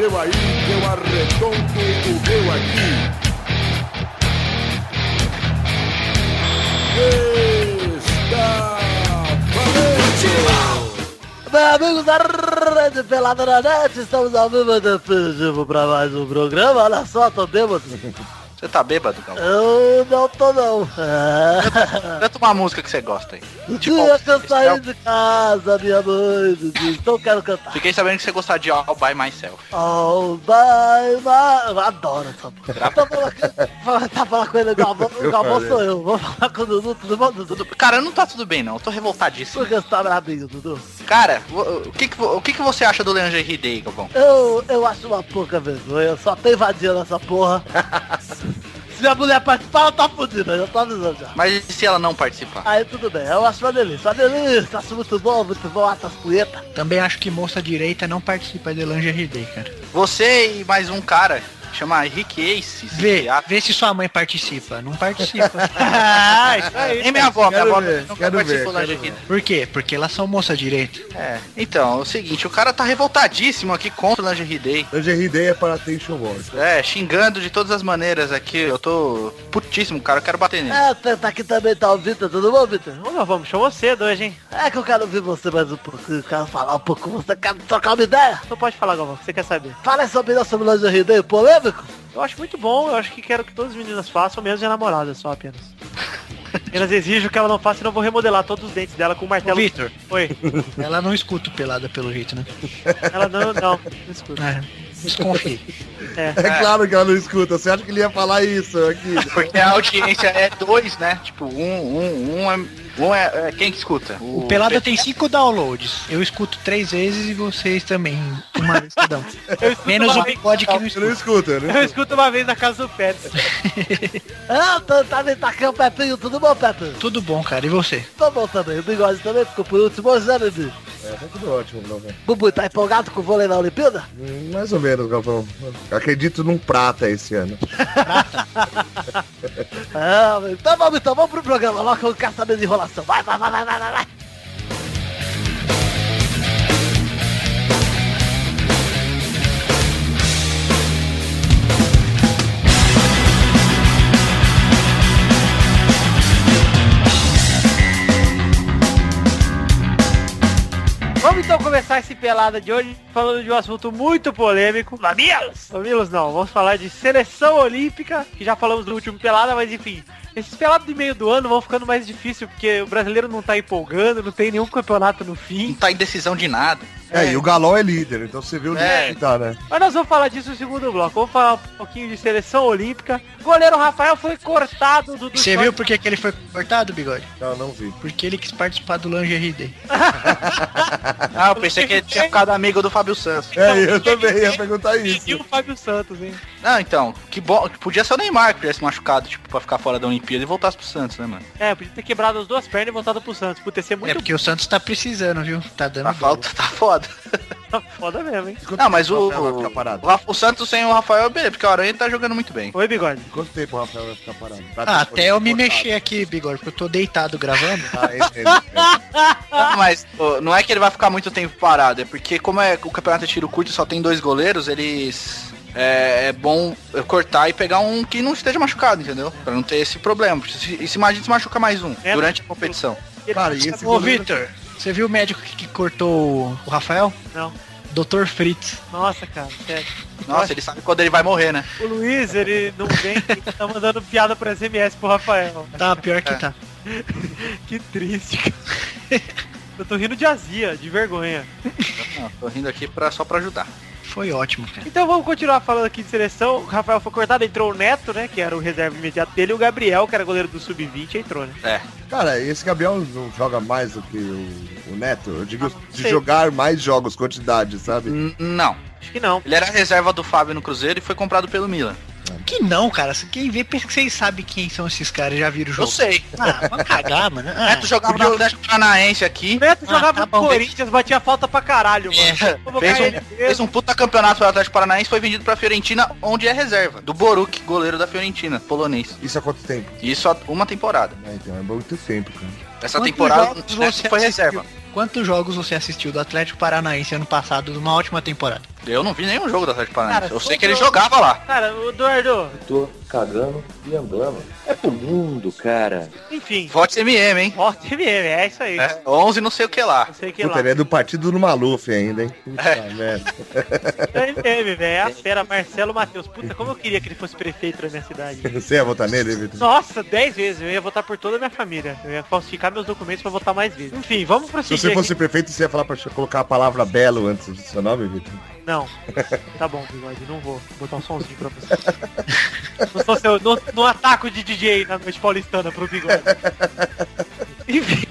seu aí, que eu arredondo o meu aqui. Está! Bem, amigos da Rede Pelada na Net, estamos ao vivo e definitivo para mais um programa. Olha só, tô bêbado. Você tá bêbado, Galvão? Eu não tô não. Canta uma música que você gosta aí. O Tipo, eu saí All- de casa, minha mãe então eu quero cantar. Fiquei sabendo que você gosta de All By Myself. Oh, bye, bye. Eu adoro essa porra. Tá falando, tá falando com ele, o Galvão, o Galvão sou eu. Vou falar com o Dudu, tudo bom, Dudu? Tudo... Cara, não tá tudo bem não, eu tô revoltadíssimo. Por que você tá brabinho, Dudu? Cara, o o que que, o que que você acha do Lingerie Day, Galvão? Eu, eu acho uma pouca vergonha, só tem vadia nessa porra. Se a mulher participar, ela tá fudida, eu tô avisando já. Mas e se ela não participar? Aí tudo bem, eu acho uma delícia, uma delícia, acho muito bom, muito bom, essas punhetas. Também acho que moça direita não participa de Lingerie Day, cara. Você e mais um cara, chama Rick Ace. Vê, vê se sua mãe participa. Não participa. Ah, isso aí. Nem minha avó, minha avó ver, nunca quero ver, participou da. Por quê? Porque elas são moça direita. É, então, é o seguinte, o cara tá revoltadíssimo aqui contra o Lingerie Day. Lingerie Day é para Attention Wars. É, xingando de todas as maneiras aqui. Eu tô putíssimo, cara. Eu quero bater nele. É, tá tá aqui também tá o Vitor, tudo bom, Vitor? Ô, vamos, chamou cedo hoje, hein? É que eu quero ouvir você mais um pouquinho, quero falar um pouco com você, quero trocar uma ideia. Então pode falar, Galvão, o que você quer saber. Fala essa opinião sobre o Lingerie Day Eu acho muito bom, eu acho que quero que todas as meninas façam, mesmo de namorada só apenas. Apenas exijo que ela não faça, senão eu vou remodelar todos os dentes dela com o martelo. Vitor, Oi. ela não escuta o pelada pelo jeito, né? Ela não, não, não escuta. É, desconfie. É. É claro que ela não escuta. Você acha que ele ia falar isso aqui? Porque a audiência é dois, né? Tipo, um, um, um é. Um é, é quem que escuta? O Pelada tem cinco downloads. Eu escuto três vezes e vocês também. Uma vez cada um. Menos o bigode que não Ele não escuta. escuta, né? Eu escuto uma vez na casa do Petro. Ah, tá, tá, tá aqui o Pepinho, tudo bom, Pepinho? Tudo bom, cara. E você? Tô bom também, o bigode também ficou por último, né, Bibi? É, tá tudo ótimo, Galvão. Bubu, tá empolgado com o vôlei na Olimpíada? Hum, Mais ou menos, Galvão. Acredito num prata esse ano. Ah, então vamos, então vamos pro programa, logo que eu quero saber de enrolação. Vai, vai, vai, vai, vai, vai, Vamos então começar esse pelada de hoje falando de um assunto muito polêmico. Mamilos! Mamilos não, vamos falar de seleção olímpica, que já falamos do último pelada, mas enfim. Esses pelados de meio do ano vão ficando mais difícil, porque o brasileiro não tá empolgando, não tem nenhum campeonato no Não fim. tá em decisão de nada. É, e o Galol é líder, então você viu o É. líder que tá, né? Mas nós vamos falar disso no segundo bloco. Vamos falar um pouquinho de seleção olímpica. O goleiro Rafael foi cortado do... do Você short- viu por que, que ele foi cortado, bigode? Não, não vi. Porque ele quis participar do Lingerie Day. Ah, eu pensei que ele tinha ficado amigo do Fábio Santos. É, eu também ia perguntar E isso. o Fábio Santos, hein? Não, então, que bom. Podia ser o Neymar que tivesse machucado, tipo, pra ficar fora da Olimpíada e voltasse pro Santos, né, mano? É, podia ter quebrado as duas pernas e voltado pro Santos. Podia ser É muito porque o Santos tá precisando, viu? Tá dando Tá falta, tá foda. Foda mesmo, hein? Quanto Não, mas o, parado? o, Ra- o Santos sem o Rafael, beleza, porque o Aranha tá jogando muito bem. Oi, bigode. Quanto tempo o Rafael vai ficar parado? Tá Ah, até eu me cortado. mexer aqui, bigode, porque eu tô deitado gravando. Ah, esse- esse- Não, mas não é que ele vai ficar muito tempo parado, é porque como é o campeonato de tiro curto e só tem dois goleiros, eles. É, é bom cortar e pegar um que não esteja machucado, entendeu? Pra não ter esse problema. Se, e se imagina se machuca mais um É. durante a competição. Cara, e esse Ô, goleiro- Vitor, você viu o médico que, que cortou o Rafael? Não. Dr. Fritz. Nossa, cara, sério. Nossa, ele sabe quando ele vai morrer, né? O Luiz, ele não vem, ele tá mandando piada por SMS pro Rafael. Tá, pior É. que tá. Que triste, cara. Eu tô rindo de azia, de vergonha. Não, tô rindo aqui pra, só pra ajudar. Foi ótimo, cara. Então vamos continuar falando aqui de seleção. O Rafael foi cortado, entrou o Neto, né? Que era o reserva imediato dele, e o Gabriel, que era goleiro do Sub-20, entrou, né? É. Cara, esse Gabriel não joga mais do que o, o Neto? Eu digo Ah, de jogar mais jogos, quantidade, sabe? N- não. Acho que não. Ele era reserva do Fábio no Cruzeiro e foi comprado pelo Milan. Que não, cara. Quem vê, pensa que vocês sabem quem são esses caras, já viram o Eu jogo. sei. Ah, vamos cagar, mano. Ah, Neto jogava no Atlético Paranaense aqui. Neto Ah, jogava tá no bom. Corinthians, batia falta pra caralho, mano. É, fez, um, mesmo. fez um puta campeonato pelo Atlético Paranaense foi vendido pra Fiorentina, onde é reserva. Do Boruk, goleiro da Fiorentina, polonês. Isso há quanto tempo? Isso há uma temporada. É, então é muito tempo, cara. Essa Quantos temporada foi assistiu? reserva. Quantos jogos você assistiu do Atlético Paranaense ano passado numa ótima temporada? Eu não vi nenhum jogo do Atlético Paranaense. Cara, eu sei que ele jogava lá. Cara, o Eduardo, Tô cagando e andando. É pro mundo, cara. enfim. Vote MM, hein? Voto MM, é isso aí. É, 11 não sei o que lá. Não sei o que Puta, lá. ele é do partido do Maluf ainda, hein? Puta É. merda. É MM, velho. É a fera Marcelo Matheus. Puta, como eu queria que ele fosse prefeito da minha cidade. Você ia votar nele, Vitor? Nossa, 10 vezes. Eu ia votar por toda a minha família. Eu ia falsificar meus documentos pra votar mais vezes. Enfim, vamos Se prosseguir. você fosse aqui. prefeito, você ia falar pra colocar a palavra belo antes do seu nome, Vitor? Não. Tá bom, bigode, não vou botar um somzinho pra você. não sou seu. Não, não ataco de DJ na noite paulistana pro bigode. Enfim,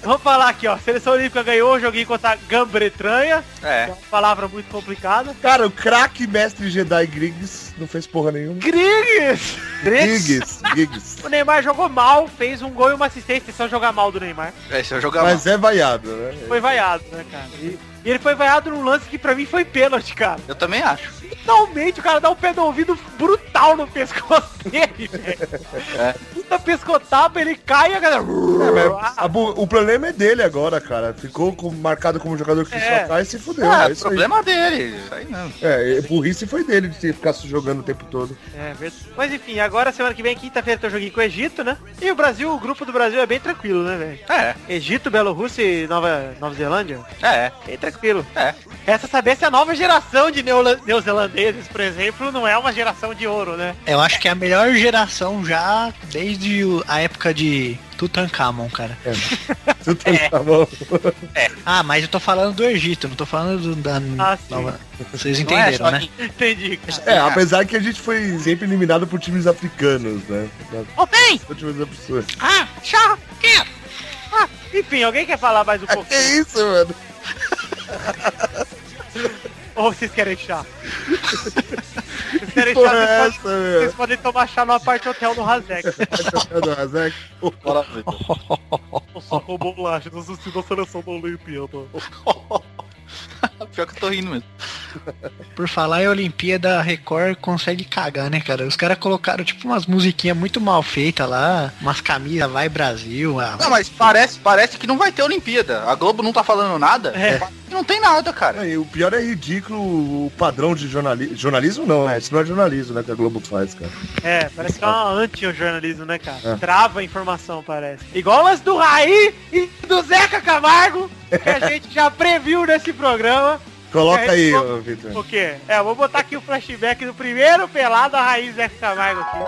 vamos falar aqui, ó. Seleção Olímpica ganhou o joguinho contra a Gambretranha. que É. É uma palavra muito complicada. Cara, o craque mestre Jedi Griggs não fez porra nenhuma. Griggs! Griggs, Griggs. O Neymar jogou mal, fez um gol e uma assistência. Só jogar mal do Neymar. É, se eu jogar Mas é vaiado, né? Foi vaiado, né, cara? E, e ele foi vaiado num lance que pra mim foi pênalti, cara. Eu também acho. Finalmente o cara dá um pé no ouvido brutal no pescoço dele, velho. É. Puta pescotapa, ele cai e a galera. É, a bu- o problema é dele agora, cara. Ficou com- marcado como jogador que É. só cai e se fudeu. Ah, é é isso aí. problema dele. Isso aí não. É, burrice foi dele de ficar se jogando o tempo todo. É, verdade. Mas enfim, agora semana que vem, quinta-feira, tem um joguinho com o Egito, né? E o Brasil, o grupo do Brasil é bem tranquilo, né, velho? É, Egito, Bielorrússia e Nova, Nova Zelândia, é, bem tranquilo. É. Resta saber se a nova geração de neozelandeses, por exemplo, não é uma geração de ouro, né? Eu acho que é a melhor geração já desde a época de Tutankhamon, cara. Tudo tá bom. Ah, mas eu tô falando do Egito, não tô falando do, da Ah, sim. nova. Vocês é entenderam, né? que- Entendi, cara. É, apesar que a gente foi sempre eliminado por times africanos, né? Ô, bem! Ah, chá! Que? Ah, enfim, alguém quer falar mais um pouco? Que isso, mano? Ou vocês querem chá? Vocês querem chá, é vocês, essa, podem, vocês podem tomar chá no aparte hotel do Razek. Do Razek? Eu só com bolacha, não assisti da seleção da Olimpíada. Pior que eu tô rindo mesmo. Por falar em Olimpíada, a Record consegue cagar, né, cara? Os caras colocaram tipo umas musiquinhas muito mal feitas lá, umas camisas vai Brasil. Ah, Não, mas parece, parece que não vai ter Olimpíada. A Globo não tá falando nada. É. Não tem nada, cara. É, e o pior é ridículo o padrão de jornalismo. Jornalismo não, né? Isso não é jornalismo, né? Que a Globo faz, cara. É, parece que é uma anti-jornalismo, né, cara? É. Trava a informação, parece. Igual lance do Raí e do Zeca Camargo, que a gente já previu nesse programa. Coloca aí, Vitor. O quê? É, eu vou botar aqui o flashback do primeiro pelado a Raí e Zeca Camargo aqui.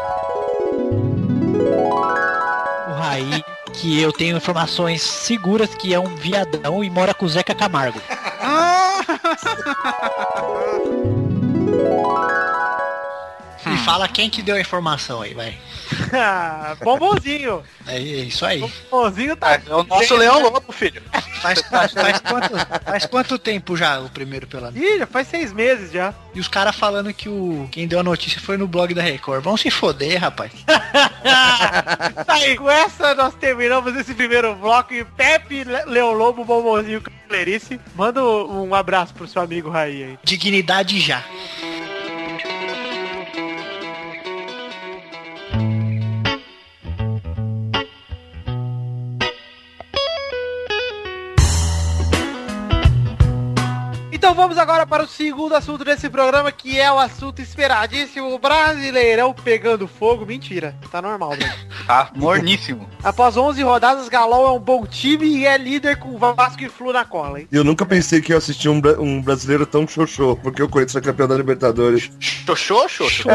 O Raí, que eu tenho informações seguras que é um viadão e mora com o Zeca Camargo. Me fala quem que deu a informação aí, vai. Ah, Bombonzinho. É isso aí. Bombonzinho tá... É o nosso Leão Lobo, filho. Faz, faz, faz quanto, faz quanto tempo já o primeiro pelado? Ih, já faz seis meses já. E os caras falando que o quem deu a notícia foi no blog da Record. Vão se foder, rapaz. tá aí, com essa nós terminamos esse primeiro bloco e Pepe, Le- Leão Lobo, Bombonzinho, Clerice. Manda um abraço pro seu amigo Raí aí. Dignidade já. Vamos agora para o segundo assunto desse programa, que é o assunto esperadíssimo, o Brasileirão pegando fogo. Mentira, tá normal, né? Tá morníssimo. Após 11 rodadas, Galol é um bom time e é líder com Vasco e Flu na cola, hein? Eu nunca pensei que ia assistir um, um brasileiro tão xoxô, porque o Corinthians foi campeão da Libertadores. Xoxô, xoxô?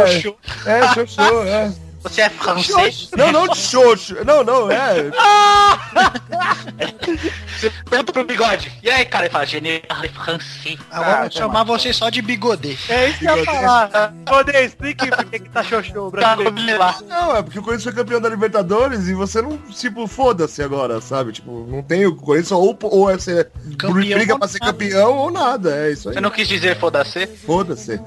É, é xoxô, é. Você é francês? Não, não de xoxo. Não, não, é. Você pergunta pro bigode. E aí, cara? Ele fala, general francês. Agora Ah, vou chamar você só de bigodê. É isso que eu ia falar. Poder, explique por que tá xoxô o Tá, brasileiro. vamos lá. Não, é porque o Corinthians foi campeão da Libertadores e você não, tipo, foda-se agora, sabe? Tipo, não tem o Corinthians ou, ou é ser Campeão briga pra ser nada. campeão ou nada, é isso aí. Você não quis dizer foda-se? Foda-se.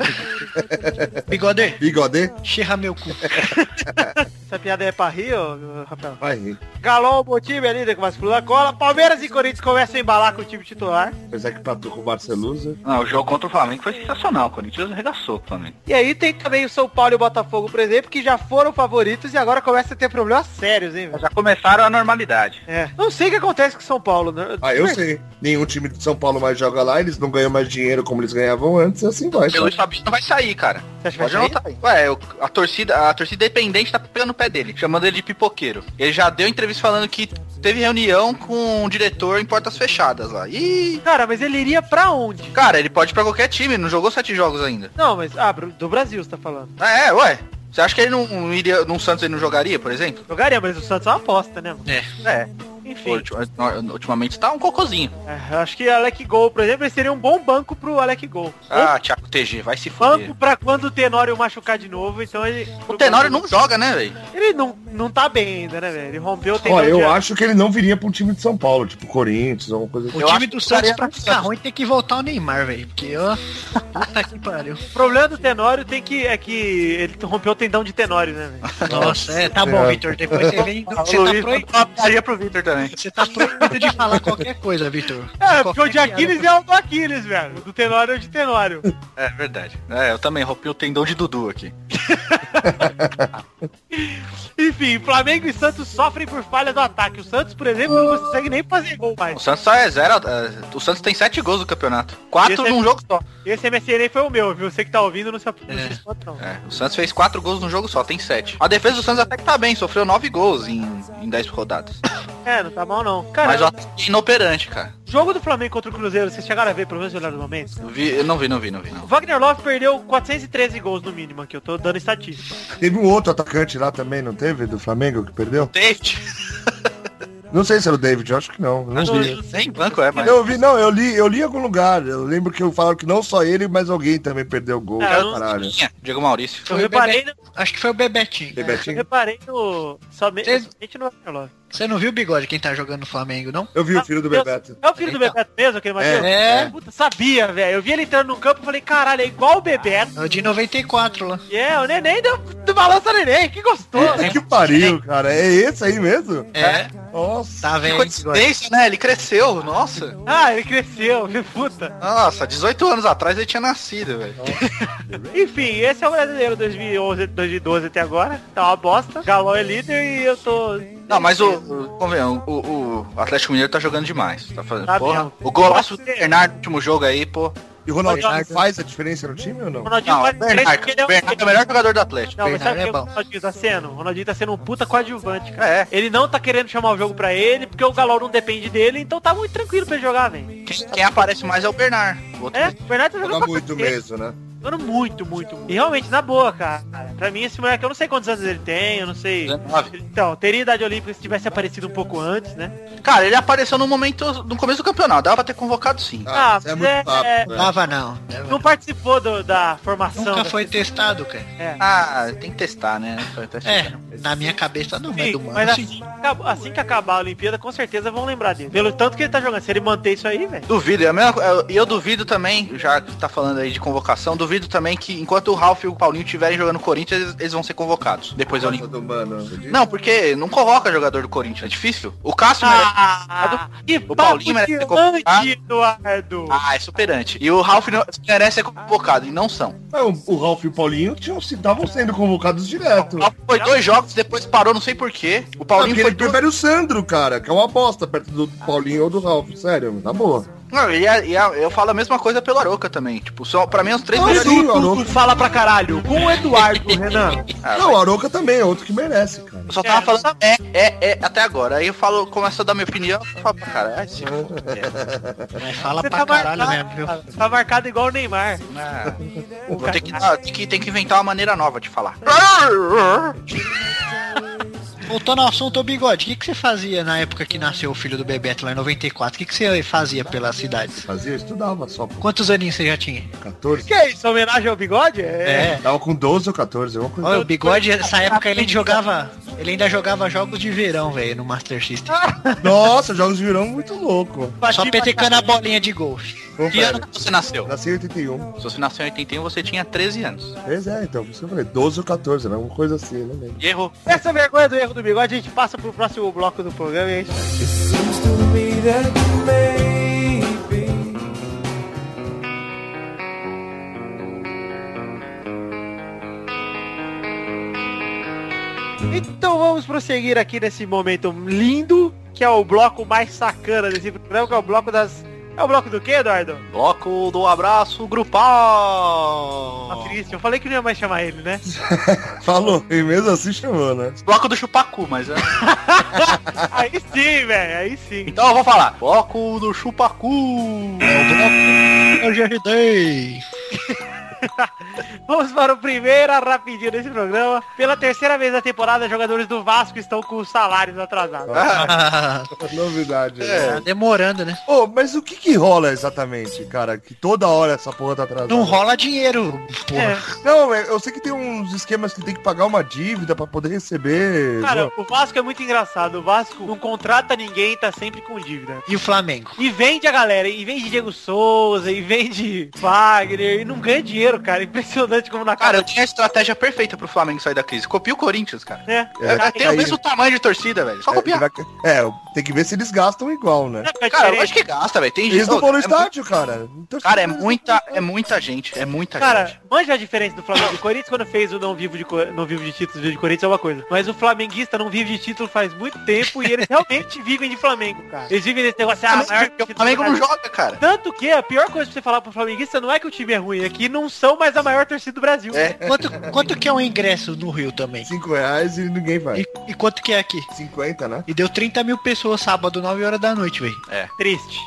Bigodê, Bigodê? xerra meu cu. Essa piada é pra rir, ô, Rafael? Vai rir. Galol, o time é líder com mais da cola. Palmeiras e Corinthians começam a embalar com o time titular. Apesar que empatou com o Barcelusa. Não, o jogo contra o Flamengo foi sensacional. O Corinthians arregaçou o Flamengo. E aí tem também o São Paulo e o Botafogo, por exemplo, que já foram favoritos e agora começa a ter problemas sérios, hein, velho? Já começaram a normalidade. É. Não sei o que acontece com o São Paulo, né? Ah, eu sei. Nenhum time de São Paulo mais joga lá, eles não ganham mais dinheiro como eles ganhavam antes, e assim vai. O Luiz Fabinho não vai sair, cara. Você acha que vai Pode sair? Ué, a torcida, a torcida independente tá pegando o pé dele, chamando ele de pipoqueiro. Ele já deu entrevista falando que teve reunião com o diretor em portas fechadas lá. Ih, Cara, mas ele iria pra onde? cara, ele pode ir pra qualquer time, não jogou sete jogos ainda. Não, mas. Ah, do Brasil você tá falando. Ah, é, ué. Você acha que ele não iria, num Santos ele não jogaria, por exemplo? Jogaria, mas o Santos é uma aposta, né, mano? É. Enfim. Ultima- Ultimamente tá um cocôzinho. É, eu acho que Alec Gol, por exemplo, ele seria um bom banco pro Alec Gol. Ah, Thiago TG, vai se Banco fuder. pra quando o Tenório machucar de novo, então ele. O Tenório não joga, né, velho? Ele não, não tá bem ainda, né, velho? Ele rompeu o Ó, tendão eu de- acho que ele não viria um time de São Paulo, tipo Corinthians, alguma coisa assim. O time do Santos pra ficar ruim tem que voltar o Neymar, velho. Porque, ó. Puta que pariu. O problema do Tenório tem que, é que ele rompeu o tendão de Tenório, né, velho? Nossa, é, tá bom, É. Vitor. Depois você vem. Você tá, proibido, pro Victor também. você tá proibido de falar qualquer coisa, Vitor. É, porque o de piada. Aquiles é o do Aquiles, velho. O do Tenório é o de Tenório. É verdade. É, eu também rompi o tendão de Dudu aqui. Enfim, Flamengo e Santos sofrem por falha do ataque. O Santos, por exemplo, não consegue nem fazer gol O mais. Santos só é zero. é, o Santos tem sete gols no campeonato. Quatro é- num jogo só. Esse MSN foi o meu, viu? Você que tá ouvindo não se, É. não. É, o Santos fez quatro gols num jogo só, tem sete. A defesa do Santos até que tá bem, sofreu nove gols em, em dez rodadas. É, não tá mal não. Cara, Mas o ataque é inoperante, cara. jogo do Flamengo contra o Cruzeiro, vocês chegaram a ver, pelo menos olharam no momento? Eu, vi, eu não vi, não vi, não vi. O Não. Wagner Love perdeu 413 gols no mínimo aqui, eu tô dando estatística. Teve um outro atacante lá também, não teve? Do Flamengo que perdeu? David. Não sei se era o David, eu acho que não. Não Não, vi. Nem banco é, mas. Eu vi, não, eu li, eu li em algum lugar. Eu lembro que eu falaram que não só ele, mas alguém também perdeu gol. Ah, eu não caralho. Tinha, Diego Maurício. Eu o reparei, no, Acho que foi o Bebetinho. Tem eu Betinho? reparei no... Somente, Vocês- somente no Wagner Love. Você não viu o bigode quem tá jogando no Flamengo, não? Eu vi o filho do Meu- Bebeto. É o filho do Então. Bebeto mesmo, aquele Matheus? É. Puta, sabia, velho. Eu vi ele entrando no campo e falei, caralho, é igual o Bebeto. É o de 94 lá. É, o neném do, do balança neném, que gostoso. Puta que pariu, cara. É esse aí mesmo? É, Nossa. tá Que vendo? bigode? coincidência, né? Ele cresceu, nossa. Ah, ele cresceu, que puta. Nossa, 18 anos atrás ele tinha nascido, velho. Enfim, esse é o brasileiro 2011, 2012 até agora. Tá uma bosta. Galol é líder e eu tô... Não, mas o, o, o, o Atlético Mineiro tá jogando demais. Tá fazendo, Tá porra. O golaço do Bernardo no último jogo aí, pô. E o Ronaldinho Bernardo. faz a diferença no time ou não? O Ronaldinho Não, faz Bernardo, ele é um- Bernardo é o melhor jogador do Atlético. Não, mas sabe Bernardo o que é o. Ronaldinho tá sendo? O Ronaldinho tá sendo um puta coadjuvante, cara. É. Ele não tá querendo chamar o jogo pra ele, porque o Galol não depende dele, então tá muito tranquilo pra ele jogar, velho. Quem, quem aparece mais é o Bernard. O outro É, o Bernardo tá jogando Joga muito mesmo, né? Jogando muito, muito. E realmente, na boa, cara. Pra mim, esse moleque, eu não sei quantos anos ele tem, eu não sei. 19. Então, teria idade olímpica se tivesse aparecido um pouco antes, né? Cara, ele apareceu no momento, no começo do campeonato. Dava pra ter convocado sim. Ah, isso é muito é- papo, é- né? Tava não. Não participou do- da formação. Nunca da- foi testado, cara. É. Ah, tem que testar, né? É, na minha cabeça não, mas Sim, do mano. mas sim. assim, assim que acabar a Olimpíada, com certeza vão lembrar dele. Pelo tanto que ele tá jogando. Se ele manter isso aí, velho. Duvido, é a mesma co- eu- e eu duvido também, já que tá falando aí de convocação, duvido também que enquanto o Ralf e o Paulinho estiverem jogando no Corinthians, eles, eles vão ser convocados depois da Olimpíada. Não, porque não convoca jogador do Corinthians, é difícil. O Cássio Ah, que O Paulinho merece ser convocado. Eduardo. Ah, é superante. E o Ralf merece ser convocado, e não são. O, o Ralf e o Paulinho estavam sendo convocados direto. Foi dois jogos, depois parou, não sei porquê. O Paulinho porque foi ele dois... prefere o Sandro, cara, que é uma aposta perto do Paulinho ou do Ralf. Sério, tá boa. Não, e, a- e a- eu falo a mesma coisa pelo Aroca também. Tipo, são, pra mim, os três Não, melhores. sim, fala pra caralho. Com o Eduardo, Renan. Ah, Não, o Aroca também é outro que merece, cara. Eu só tava É, falando é, é, é, até agora. Aí eu falo, começo a dar minha opinião, eu falo pra cara, ai, se foder. Mas fala Você pra tá caralho marcado, mesmo, viu? Tá marcado igual o Neymar. Ah, vou ter que, dar- tem, que, tem que inventar uma maneira nova de falar. Voltando ao assunto, ô bigode, o que, que você fazia na época que nasceu o filho do Bebeto lá em 94? O que, que você fazia pelas cidades? Fazia, estudava só, pô. Quantos aninhos você já tinha? 14. Que é isso? Homenagem ao bigode? É. É. Tava com 12 ou 14, alguma coisa. Olha, o bigode, nessa época ele jogava. Ele ainda jogava jogos de verão, velho, no Master System. Nossa, jogos de verão muito louco. Só petecando a bolinha de golfe. Que ano que você nasceu? Nasci em 81. Se você nasceu em 81, você tinha 13 anos. Pois é, então, por isso que eu falei, 12 ou 14, né? Uma coisa assim, não lembro. E errou. Essa vergonha do erro do bigode, a gente passa pro próximo bloco do programa e a gente... Então vamos prosseguir aqui nesse momento lindo, que é o bloco mais sacana desse programa, que é o bloco das... É o bloco do quê, Eduardo? Bloco do abraço grupal. Tá triste. Eu falei que não ia mais chamar ele, né? Falou, e mesmo assim chamou, né? Bloco do chupacu, mas é. aí sim, velho. Aí sim. Então eu vou falar. Bloco do chupacu. Eu já ajudei. Vamos para o primeiro rapidinho desse programa. Pela terceira vez na temporada, jogadores do Vasco estão com os salários atrasados. Novidade. Tá demorando, né? Ô, mas o que que rola exatamente, cara? Que toda hora essa porra tá atrasada. Não rola dinheiro, porra. É. Não, eu sei que tem uns esquemas que tem que pagar uma dívida pra poder receber. Cara, o Vasco é muito engraçado. O Vasco não contrata ninguém, tá sempre com dívida. E o Flamengo? E vende a galera, e vende Diego Souza, e vende Wagner, e não ganha dinheiro, cara. Impressionante como na Cara, cara. eu tinha a estratégia perfeita pro Flamengo sair da crise. Copia o Corinthians, cara. É. É, tem o aí- mesmo tamanho de torcida, velho. Só É, copiar. vai- é, tem que ver se eles gastam igual, né? É Cara, eu acho que gasta, velho. Tem Eles gente. não vão no é estádio, cara. Então, Cara, é muita, é muita gente. É muita Cara, gente. manja a diferença do Flamengo e Corinthians quando fez o não vivo de, não vivo de títulos, vivo de Corinthians é uma coisa. Mas o flamenguista não vive de título faz muito tempo e eles realmente vivem de Flamengo, cara. Eles vivem desse negócio, ah, maior o Flamengo não joga, cara. Tanto que a pior coisa pra você falar pro flamenguista não é que o time é ruim, é que não são mais a maior torcida do Brasil. É. Quanto, quanto que é um ingresso no Rio também? 5 reais e ninguém vai. E, e quanto que é aqui? 50, né? E deu 30 mil pessoas sábado, 9 horas da noite, velho. Triste.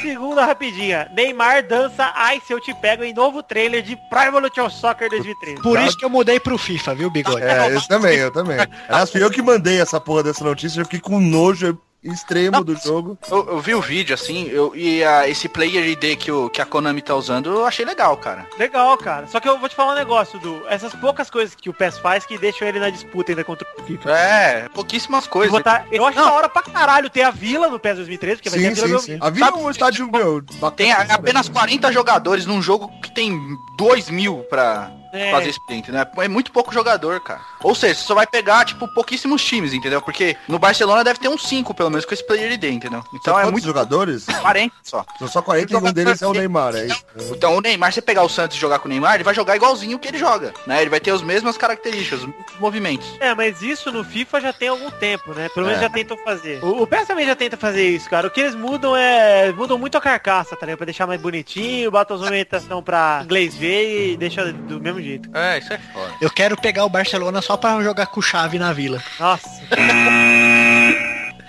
Segunda rapidinha. Neymar dança Ai Se Eu Te Pego em novo trailer de Pro Evolution Soccer 2013. Por isso que eu mudei pro FIFA, viu, bigode? É, eu também, eu também. Aliás, fui eu que mandei essa porra dessa notícia, eu fiquei com nojo extremo do jogo. Eu, eu vi o vídeo, assim, eu, e a- esse player ID que, o, que a Konami tá usando, eu achei legal, cara. Legal, cara. Só que eu vou te falar um negócio, Du. Essas poucas coisas que o PES faz que deixam ele na disputa ainda contra o FIFA. É, pouquíssimas coisas. tá- eu acho Não. da hora pra caralho ter a Vila no PES 2013, porque vai ter a Sim, Vila sim, meu- sim. A vida é um estádio, meu, bacana. Tem apenas 40 jogadores num jogo que tem 2 mil pra É. fazer sprint, né? É muito pouco jogador, cara. Ou seja, você só vai pegar, tipo, pouquíssimos times, entendeu? Porque no Barcelona deve ter uns 5, pelo menos, com esse player ID, entendeu? Então é muito jogadores? 40 só. São só 40 e um deles é o Neymar, é isso. Então o Neymar, você pegar o Santos e jogar com o Neymar, ele vai jogar igualzinho o que ele joga, né? Ele vai ter as mesmas características, os mesmos movimentos. É, mas isso no FIFA já tem algum tempo, né? Pelo É. menos já tentam fazer. O, o PES também já tenta fazer isso, cara. O que eles mudam é. Mudam muito a carcaça, tá ligado? Pra deixar mais bonitinho, bota as movimentação pra inglês ver e deixa do mesmo jeito. É, isso é foda. Eu quero pegar o Barcelona só pra jogar com chave na vila. Nossa.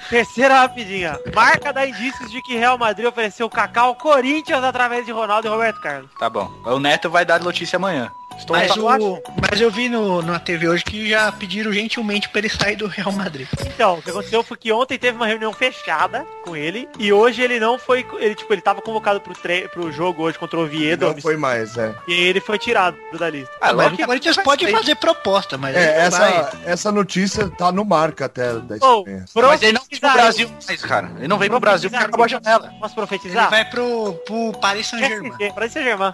Terceira rapidinha. Marca dá indícios de que Real Madrid ofereceu ao Corinthians através de Ronaldo e Roberto Carlos. Tá bom. O Neto vai dar notícia amanhã. Estou Mas, eu o, mas eu vi no, na TV hoje que já pediram gentilmente pra ele sair do Real Madrid. Então, o que aconteceu foi que ontem teve uma reunião fechada com ele e hoje ele não foi. Ele, tipo, ele tava convocado pro, tre pro jogo hoje contra o Oviedo. Não foi mais, é. E ele foi tirado da lista. Ah, Mas o Corinthians pode fazer proposta, mas ele É, vai. essa, essa notícia tá no marca até da Espanha. Mas ele não vem pro Brasil mais, cara. Ele não vem pro Brasil porque acabou a janela. Posso Ele profetizar? vai pro, pro Paris Saint-Germain. Paris Saint-Germain.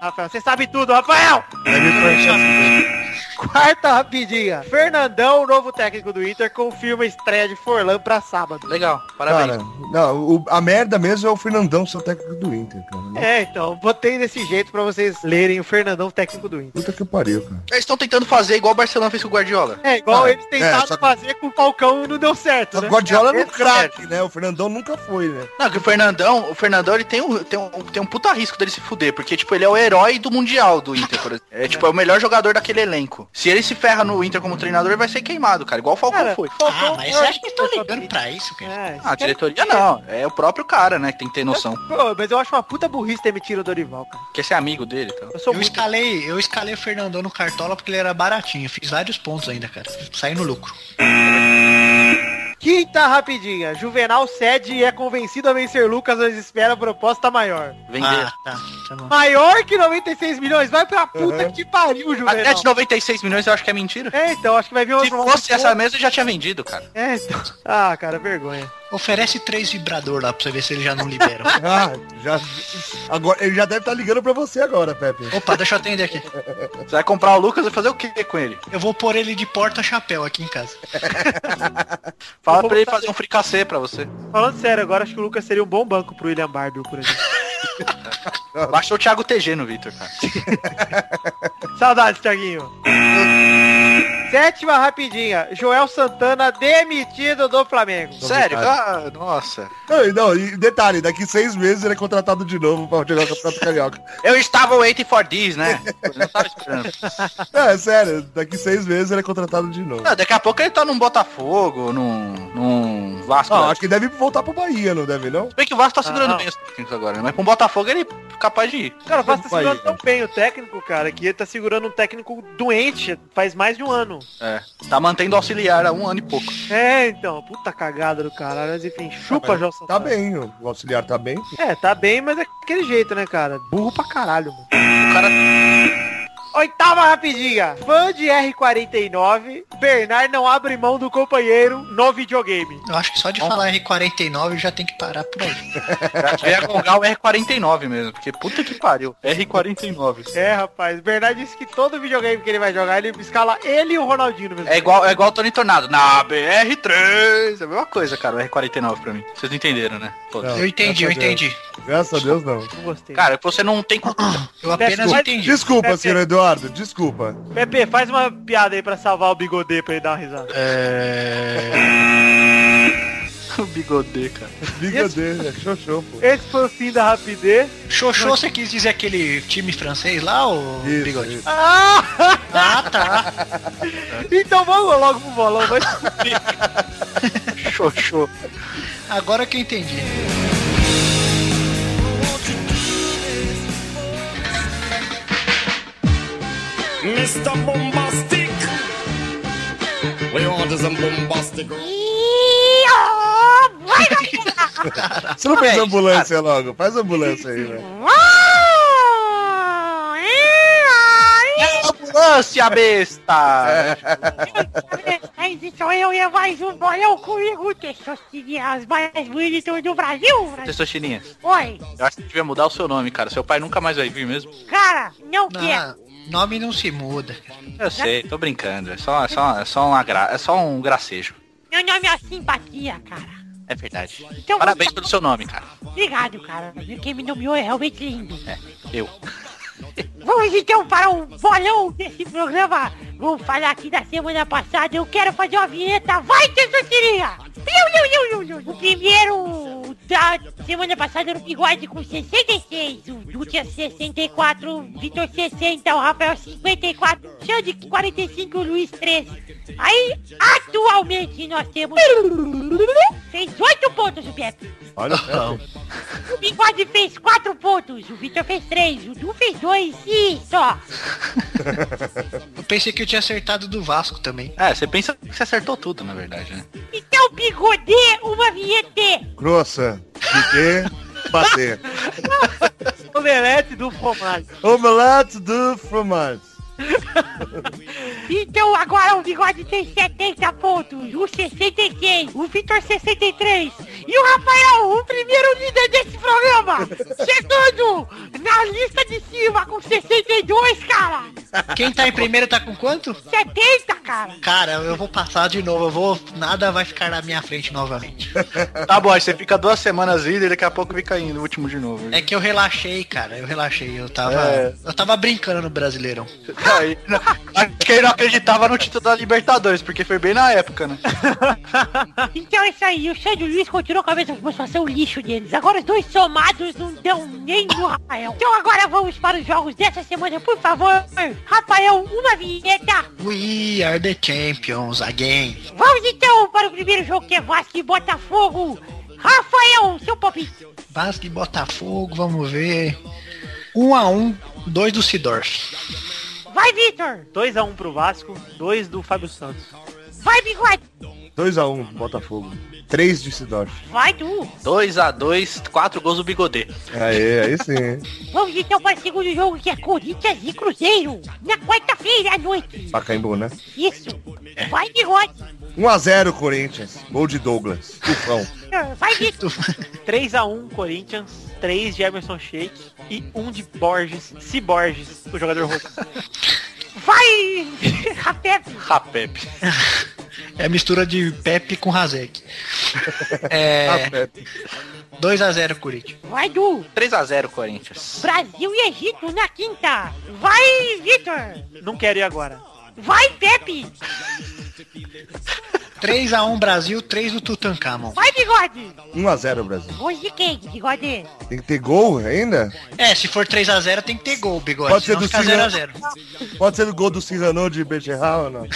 Rafael, você sabe tudo, Rafael! Quarta rapidinha. Fernandão, novo técnico do Inter, confirma a estreia de Forlan pra sábado. Legal, parabéns. Cara, não, o- a merda mesmo é o Fernandão, seu técnico do Inter, cara. É, então, botei desse jeito pra vocês lerem o Fernandão, técnico do Inter. Puta que pariu, cara. Eles estão tentando fazer igual o Barcelona fez com o Guardiola. É, igual Ah, eles tentaram é, só fazer com o Falcão e não deu certo, O né? Guardiola É, no craque, né? O Fernandão nunca foi, né? Não, que o Fernandão, o Fernandão ele tem um, tem, um, tem um puta risco dele se fuder, porque, tipo, ele é o herói do Mundial do Inter, por exemplo. É, tipo, é o melhor jogador daquele elenco. Se ele se ferra no Inter como treinador, ele vai ser queimado, cara, igual o Falcão Cara, foi. Ah, mas você acha que estão ligando pra isso, cara? É, Ah, a diretoria não, é o próprio cara, né, que tem que ter noção. Pô, mas eu acho uma puta burrice ter metido o Dorival, cara. Quer ser amigo dele, então. Eu sou Eu muito... escalei, eu escalei o Fernandão no Cartola porque ele era baratinho. Fiz vários pontos ainda, cara. Saí no lucro. Quinta rapidinha. Juvenal cede e é convencido a vencer Lucas, mas espera proposta maior. Vender. Ah, tá. Tá. Maior que 96 milhões? Vai pra puta Uhum. que pariu, Juvenal. Até de 96 milhões eu acho que é mentira. É, então, acho que vai vir Se fosse essa mesa, eu já tinha vendido, cara. É, então. Ah, cara, vergonha. Oferece três vibrador lá pra você ver se ele já não libera. Ah, já. Agora, ele já deve estar ligando pra você agora, Pepe. Opa, deixa eu atender aqui. Você vai comprar o Lucas e fazer o que com ele? Eu vou pôr ele de porta-chapéu aqui em casa. Fala Eu vou pra ele fazer um fricassê pra você. Falando sério, agora acho que o Lucas seria um bom banco pro William Barbie, por exemplo. Baixou o Thiago TG no Victor, cara. Saudades, Thiaguinho. Sétima rapidinha. Joel Santana demitido do Flamengo. Sério? Ah, nossa. Não, e- não, e detalhe, daqui seis meses ele é contratado de novo pra jogar o Campeonato Carioca. Eu estava waiting for this, né? Não tava esperando. É, sério, daqui seis meses ele é contratado de novo. Não, daqui a pouco ele tá num Botafogo, num, num Vasco. Né? acho que deve voltar pro Bahia, não deve não? Se bem que o Vasco tá segurando Ah. bem os técnicos agora, né? Mas com o Botafogo ele é capaz de ir. Cara, o Vasco tá segurando cara. tão bem o técnico, cara, que ele tá segurando um técnico doente faz mais de um ano. É. Tá mantendo auxiliar há um ano e pouco. É, então, puta cagada do cara. Mas enfim, chupa, Joel Tá bem, o auxiliar tá bem. É, tá bem, mas é aquele jeito, né, cara? Burro pra caralho, mano. O cara. Oitava rapidinha. Fã de R49, Bernard não abre mão do companheiro no videogame. Eu acho que só de falar R49 já tem que parar por aí. ia gongar o R49 mesmo, porque puta que pariu. R49. É, rapaz. Bernard disse que todo videogame que ele vai jogar, ele escala ele e o Ronaldinho no mesmo. É igual, é igual o Tony Tornado. Na BR3. É a mesma coisa, cara, o R49 pra mim. Vocês entenderam, né? Não, Eu entendi, eu entendi. Graças a Deus não. Não gostei. Cara, você não tem. Eu apenas Mas- entendi. Desculpa, senhor Eduardo, desculpa. Pepe, faz uma piada aí pra salvar o bigodê pra ele dar uma risada. É... o bigodê, cara. Bigode, é xoxô, pô. Esse foi o fim da rapidez. Xoxô, você quis dizer aquele time francês lá, ou Isso, bigode? isso. Ah! Ah, tá. então vamos logo pro bolão. Vai Xoxô. Agora que eu entendi. Mr. Bombastic. We want some bombastic. Você não fez ambulância logo? Faz ambulância aí, velho. Ambulância, besta! Mas então eu ia mais um bolão comigo, Testosterinhas mais bonitas do Brasil. Brasil. Testostirinhas. Oi, Eu acho que devia mudar o seu nome, cara. Seu pai nunca mais vai vir mesmo. cara, não quer. Não, nome não se muda. Eu sei, tô brincando. É só, é só, é só, uma gra... é só um gracejo. Meu nome é simpatia, cara. É verdade. Então, Parabéns pelo seu nome, cara. Obrigado, cara. Quem me nomeou é realmente lindo. Eu. Vamos então para o bolão desse programa. Vamos falar aqui da semana passada. Eu quero fazer uma vinheta. Vai, Testosterinha! O primeiro da semana passada era o Bigode com 66, o Du tinha 64, o Vitor 60, o Rafael 54, o Xande 45 e o Luiz 13. Aí, atualmente, nós temos... Fez 8 pontos o Pepe. Olha, Pepe. O Bigode fez 4 pontos, o Vitor fez 3, o Du fez 2 e só. Eu pensei que eu tinha acertado do Vasco também. É, você pensa que você acertou tudo, na verdade, né? Então, Bigodê, uma vinheta. Grossa, piquê, bater. Omelete do Fromage. Omelete do fromage. Então agora o Bigode tem 70 pontos, o 66, o Vitor 63 e o Rafael, o primeiro líder desse programa, chegando na lista de cima com 62, cara. Quem tá em primeiro tá com quanto? 70, cara. Cara, eu vou passar de novo, eu vou. Nada vai ficar na minha frente novamente. Tá bom, aí você fica duas semanas líder e daqui a pouco fica indo o último de novo. É que eu relaxei, cara. Eu relaxei. Eu tava. É. Eu tava brincando no Brasileirão. Aí, não- acho que ele não acreditava no título da Libertadores, porque foi bem na época, né? Então é isso aí, o Xande e o Luiz continuam com a mesma pontuação lixo deles. Agora os dois somados não dão nem no Rafael. Então agora vamos para os jogos dessa semana, por favor. Rafael, uma vinheta. We are the champions again. Vamos então para o primeiro jogo que é Vasco e Botafogo. Rafael, seu palpite. Vasco e Botafogo, vamos ver. Um a um, dois do Sidorf. Vai, Vitor. 2x1 pro Vasco, 2 do Fábio Santos. Vai, Bigode. 2x1, Botafogo. 3 de Sidorf. Vai, Du. 2x2, 4 gols do Bigode. Aí, aí sim. Vamos então para o segundo jogo, que é Corinthians e Cruzeiro. Na quarta-feira à noite. Pacaembu, né? Isso. Vai, Bigode. 1x0 Corinthians. Gol de Douglas. Tufão. Vai, Vitor. 3x1 Corinthians, 3 de Emerson Sheik e 1 de Borges, se Borges, o jogador rouco. Vai, Rapep. Rapep. É a mistura de Pepe com Razek. É. 2x0 Corinthians. Vai, Du. 3x0 Corinthians. Brasil e Egito na quinta. Vai, Vitor. Não quero ir agora. Vai, Pepe. 3x1 Brasil, 3 do Tutankhamon. Vai, Bigode. 1x0 Brasil. Hoje de quem, Bigode? Tem que ter gol ainda? É, se for 3x0 tem que ter gol, bigode. Pode ser senão do fica Cigano. 0x0. Pode ser do gol do Cizano de Becherral ou não?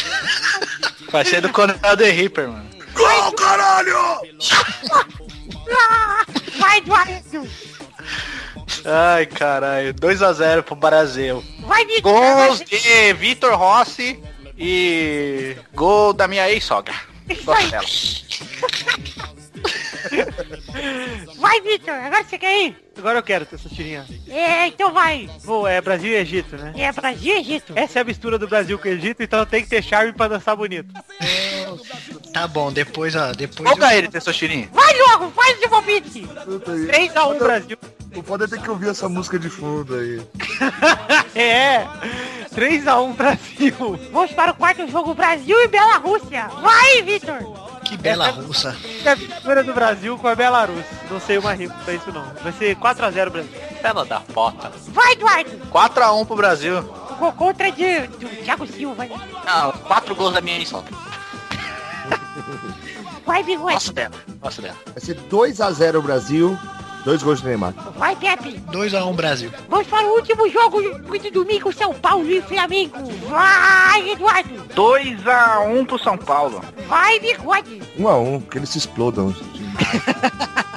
Vai ser do Coronel The Reaper, mano. Gol, caralho! Ah, vai, Eduardo. Ai, caralho. 2x0 pro Brasil. Vai, Vitor. Gols de Vitor Rossi e gol da minha ex-sogra. Gosto dela. Vai, Vitor. Agora você quer ir? Agora eu quero ter essa tirinha. É, então vai. Pô, é Brasil e Egito, né? É Brasil e Egito. Essa é a mistura do Brasil com o Egito, então tem que ter charme pra dançar bonito. Tá bom, depois, ó, depois. Qual eu- ele, Tessochirinho? Vai logo, faz o palpite. 3x1 Brasil. Não pode ter que ouvir essa música de fundo aí. É, 3x1 Brasil. Vamos para o quarto jogo, Brasil e Bela-Rússia. Vai, Vitor. Que bela russa. É a vitória do Brasil com a Belarus. Não sei uma rima pra isso não. Vai ser 4x0 Brasil. Bela da pota. Vai, Eduardo. 4x1 pro Brasil. O gol contra de, do Thiago Silva. né? Não, 4 gols da minha ex-sogra. Vai, Bigode. Gosto dela. Gosto dela. Vai ser 2x0 Brasil. Dois gols de Neymar. Vai, Pepe. 2x1 Brasil. Vamos para o último jogo de domingo, São Paulo e Flamengo. Vai, Eduardo. 2x1 pro São Paulo. Vai, Bigode. 1x1, que eles se explodam.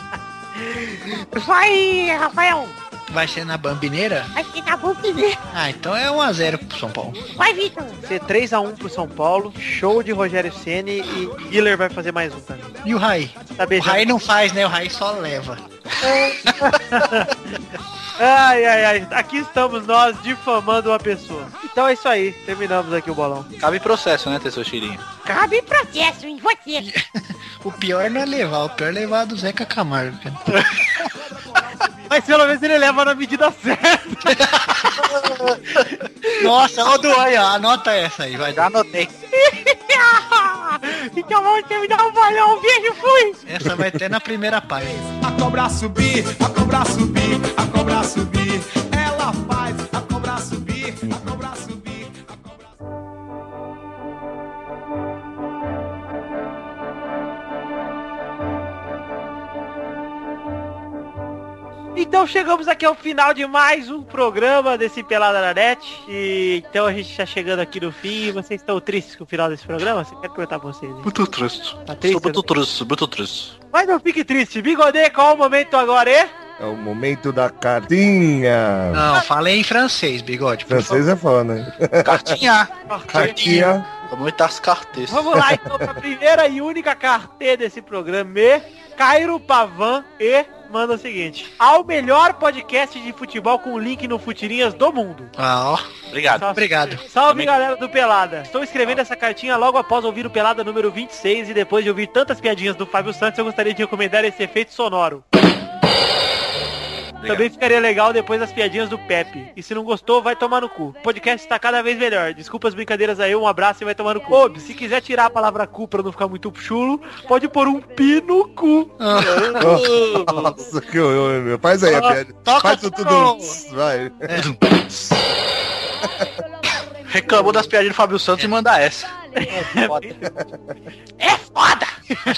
Vai, Rafael. Vai ser na Bambineira? Acho que tá bom primeiro. Ah, então é 1x0 pro São Paulo. Vai, Vitor. Vai ser 3x1 pro São Paulo. Show de Rogério Ceni e Hiller vai fazer mais um também. E o Rai? Tá O. Rai não faz, né? O Rai só leva. Ai, ai, ai. Aqui estamos nós difamando uma pessoa. Então é isso aí. Terminamos aqui o bolão. Cabe processo, né, Tessochirinho? Cabe processo em você. O pior não é levar, o pior é levar do Zeca Camargo, cara. Mas pelo menos ele leva na medida certa. Nossa, ô aí, ó, anota essa aí, vai. Já anotei. Então vamos terminar o bolão. Beijo, fui. Essa vai ter na primeira página. A cobra subir, a cobra subir, a cobra subir. Então chegamos aqui ao final de mais um programa desse Pelada na Net. E então a gente está chegando aqui no fim. E vocês estão tristes com o final desse programa? Você quer perguntar pra vocês? hein? Muito triste. Tá triste? Sou muito triste, muito triste. Mas não fique triste. Bigode, qual o momento agora, hein? É o momento da cartinha. Não, falei em francês, bigode. Francês é foda, né? Cartinha. Cartinha. Muitas cartas. Vamos lá, então, pra primeira e única carteira desse programa. E Cairo Pavan e manda o seguinte. Ao melhor podcast de futebol com link no Futirinhas do mundo. Ah, ó. Obrigado. Salve. Obrigado. Salve galera do Pelada. Estou escrevendo essa cartinha logo após ouvir o Pelada número 26 e depois de ouvir tantas piadinhas do Fábio Santos, eu gostaria de recomendar esse efeito sonoro. Também ficaria legal depois das piadinhas do Pepe. E se não gostou, vai tomar no cu. O podcast está cada vez melhor. Desculpa as brincadeiras aí, um abraço e vai tomar no cu. Ô, se quiser tirar a palavra cu pra não ficar muito chulo, pode pôr um pi no cu. Nossa, que horror, meu. Faz aí a piada. Toca Faz o tudo. Vai. Reclamou das piadinhas do Fábio Santos e manda essa. É foda.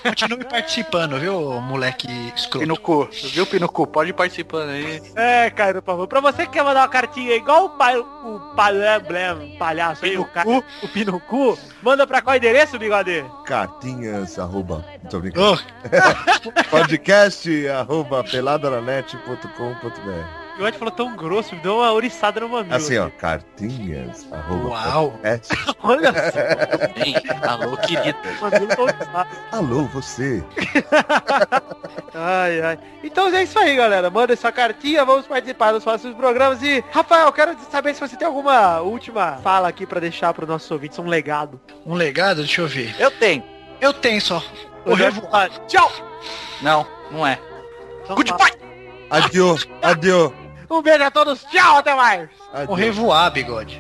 Continue participando, viu, moleque escroto. Pinucu. Viu, Pinucu? Pode ir participando aí. É, Cairo, por favor. Pra você que quer mandar uma cartinha igual o, pa o palhaço, palhaço aí, o, o Pinucu, manda pra qual endereço, bigode? Cartinhas, arroba. Tô brincando. Ô, Podcast, arroba peladananet.com.br O bigode falou tão grosso, me deu uma oriçada no mamilo. Assim, ó, cartinhas. arroba Uau. Olha só, Hein? Alô, querido. tá. Alô, você. Ai, ai. Então é isso aí, galera. Manda sua cartinha, vamos participar dos próximos programas. E, Rafael, quero saber se você tem alguma última fala aqui pra deixar para nossos ouvintes, um legado. Um legado, deixa eu ver. Eu tenho. Eu tenho só. O Eu revo... Tchau! Não, não é. Então, Goodbye! Adio, adio. Um beijo a todos, tchau, até mais! O adio. revoar, bigode.